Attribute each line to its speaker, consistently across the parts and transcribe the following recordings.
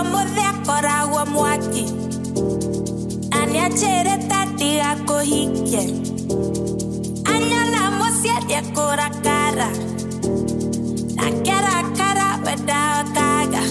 Speaker 1: Anegwa mothe akoragwo mwaki na nĩ anjĩrĩte ndigakũhikie anyona mũciĩ ndĩkũrakara na kĩrakara wendaokaga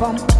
Speaker 1: from.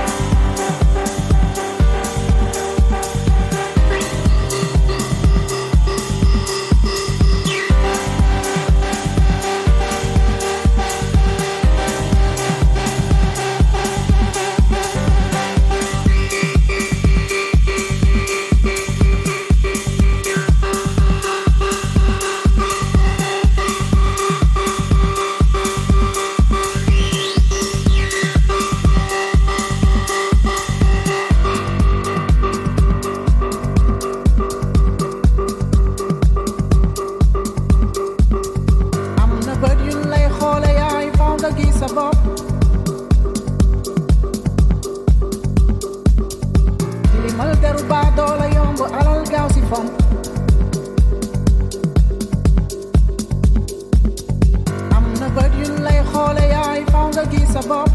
Speaker 2: Mbay sa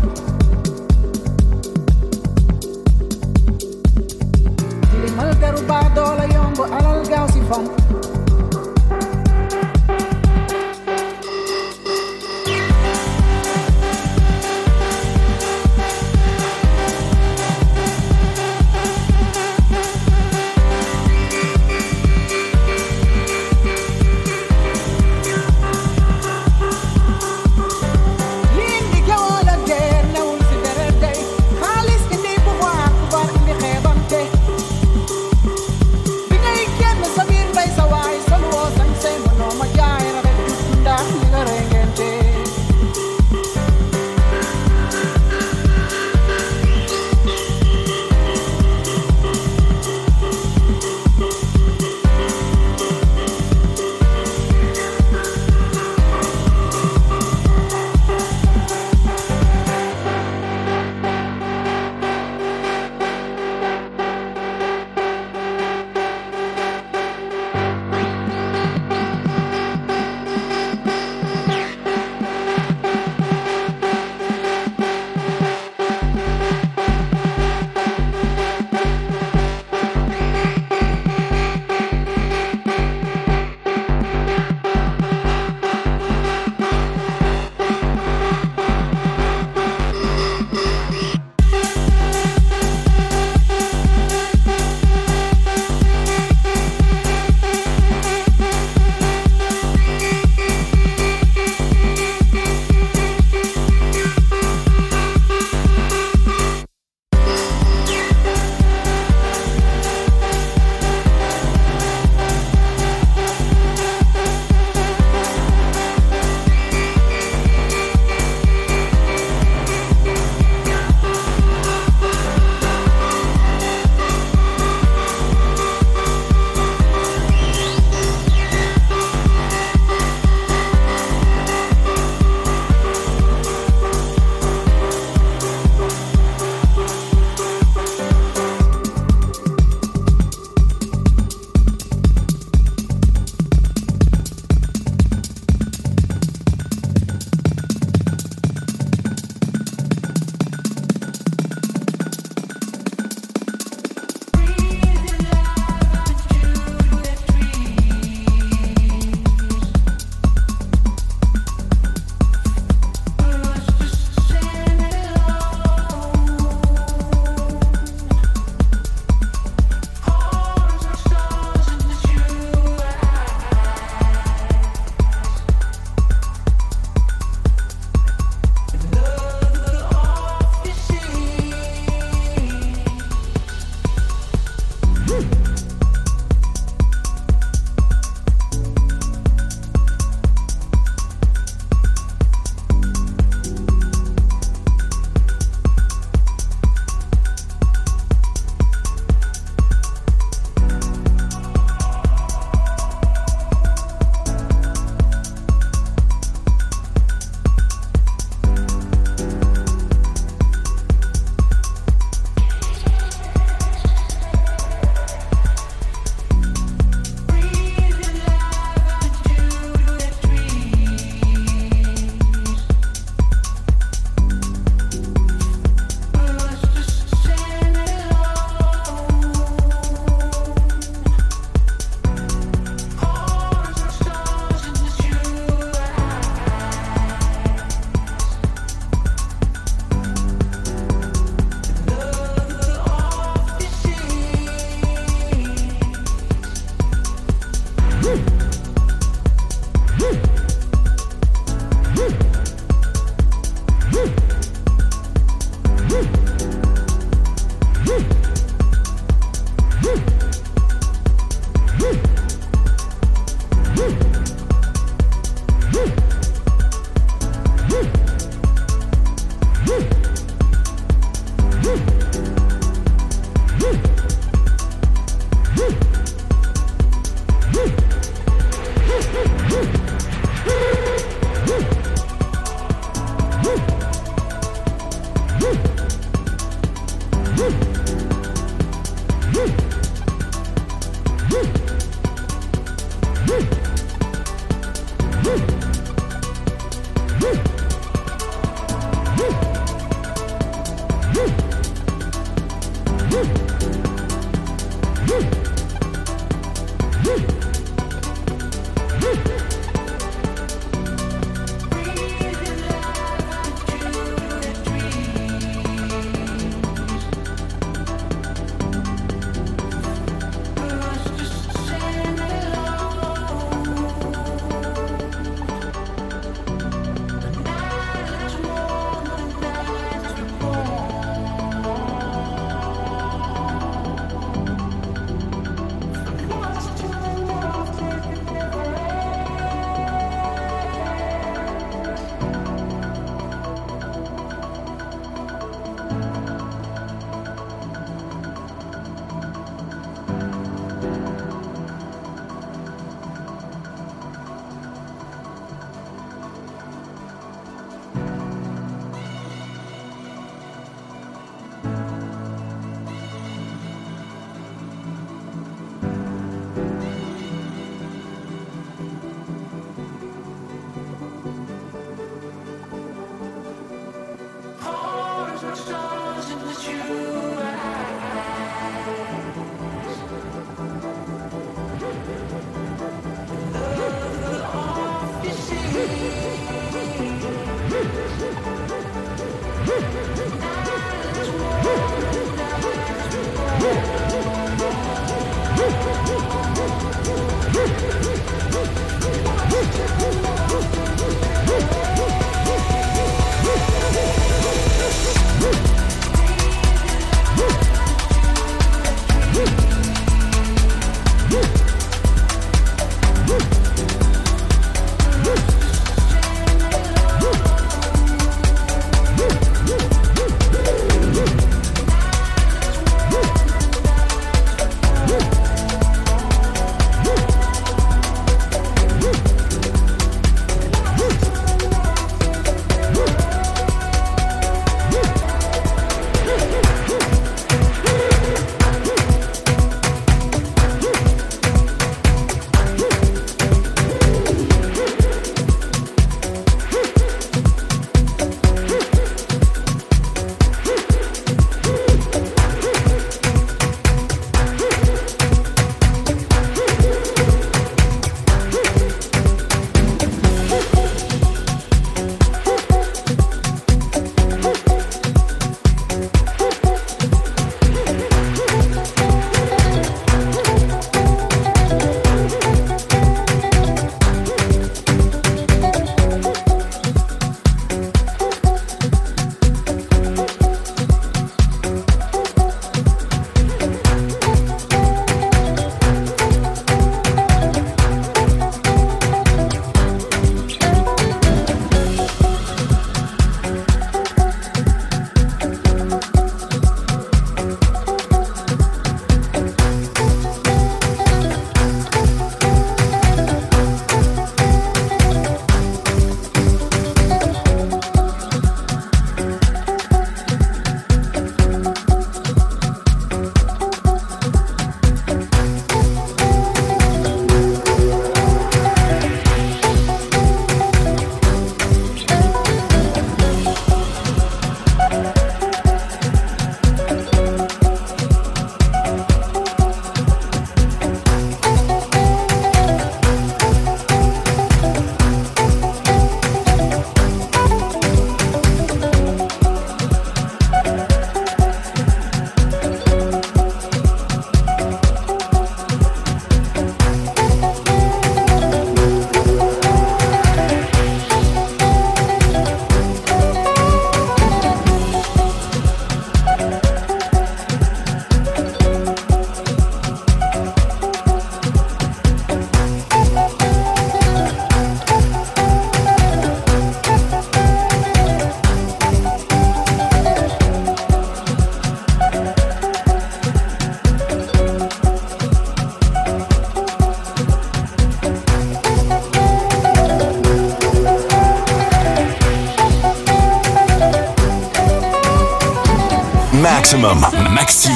Speaker 2: waa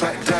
Speaker 3: clack, clack.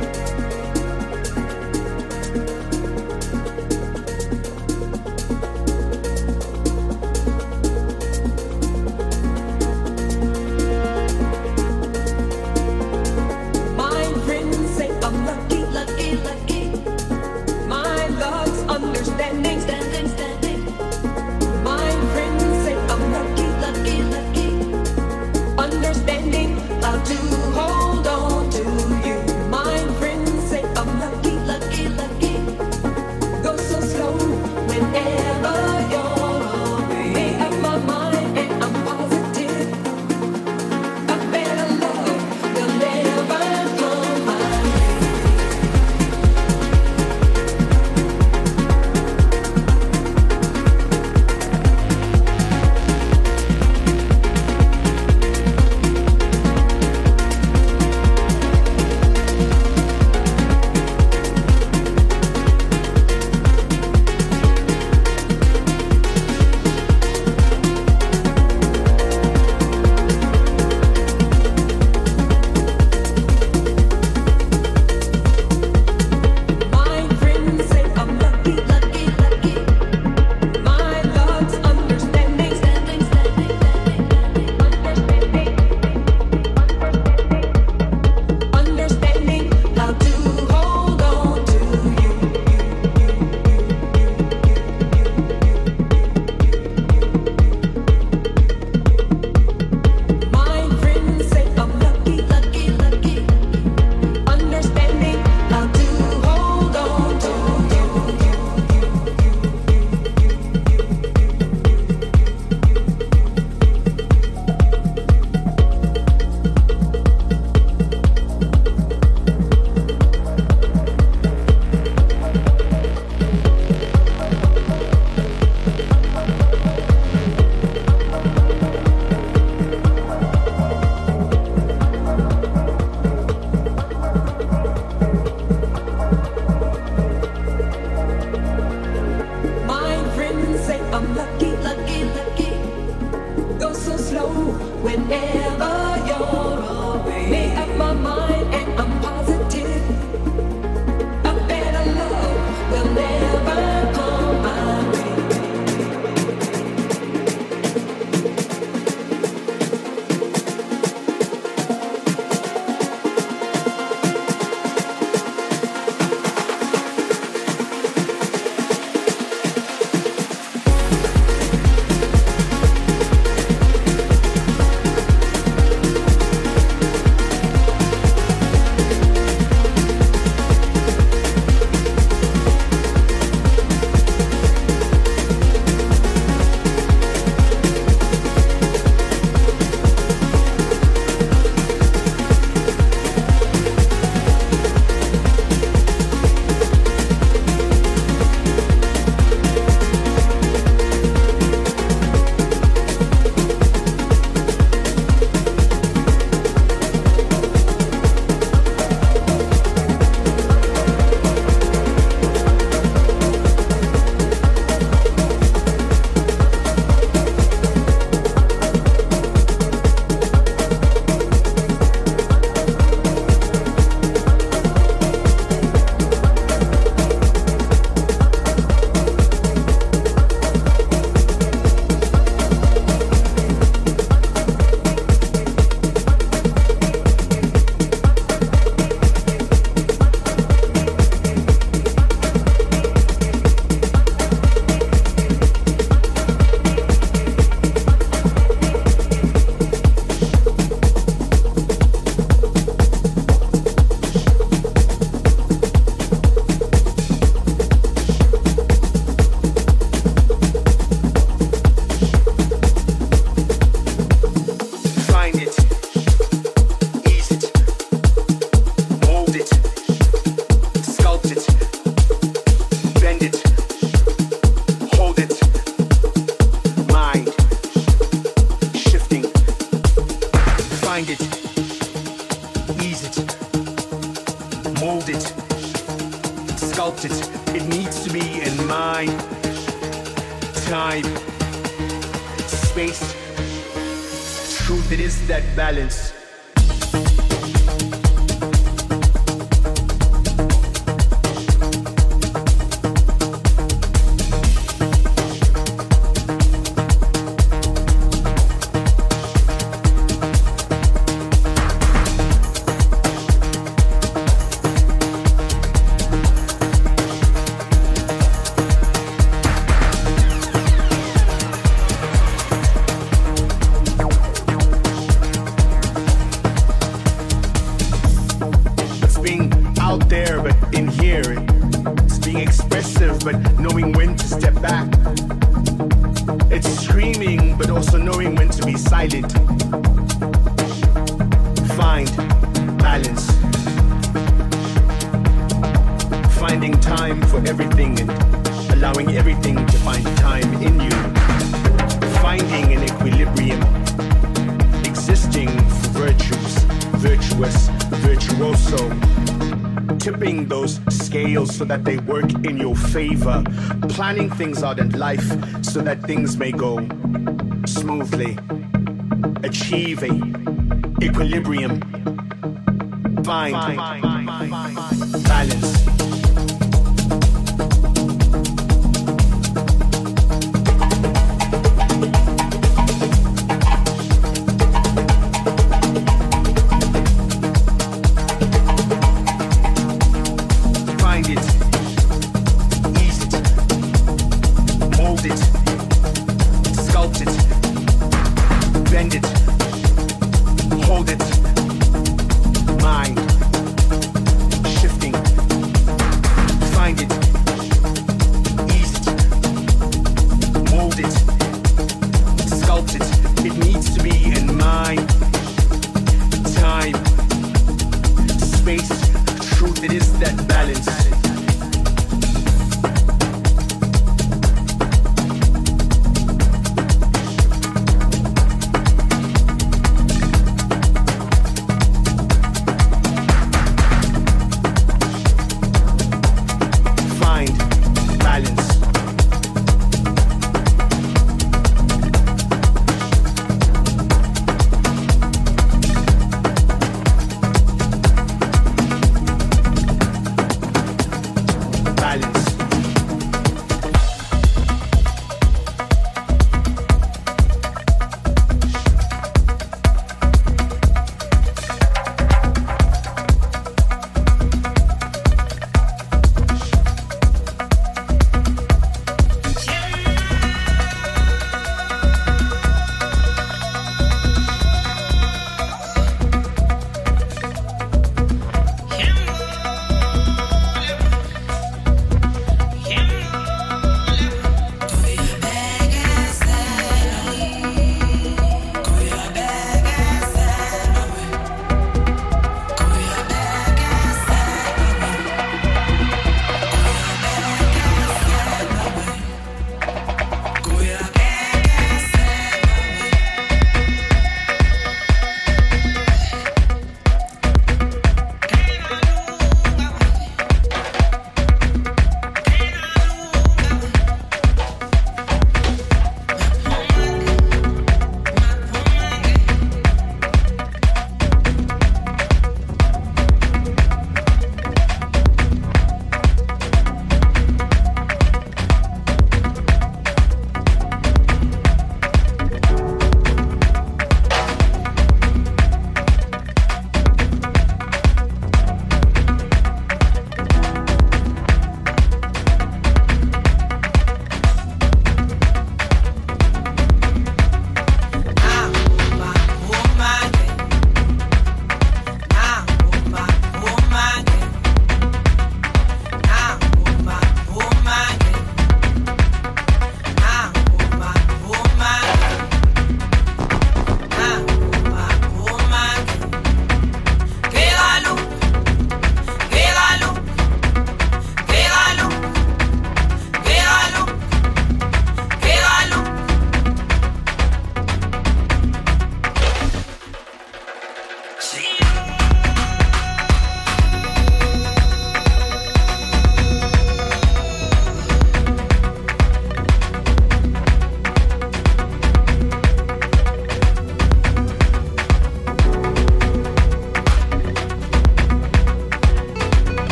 Speaker 3: Virtuoso tipping those scales so that they work in your favor, planning things out in life so that things may go smoothly, achieving equilibrium, find balance.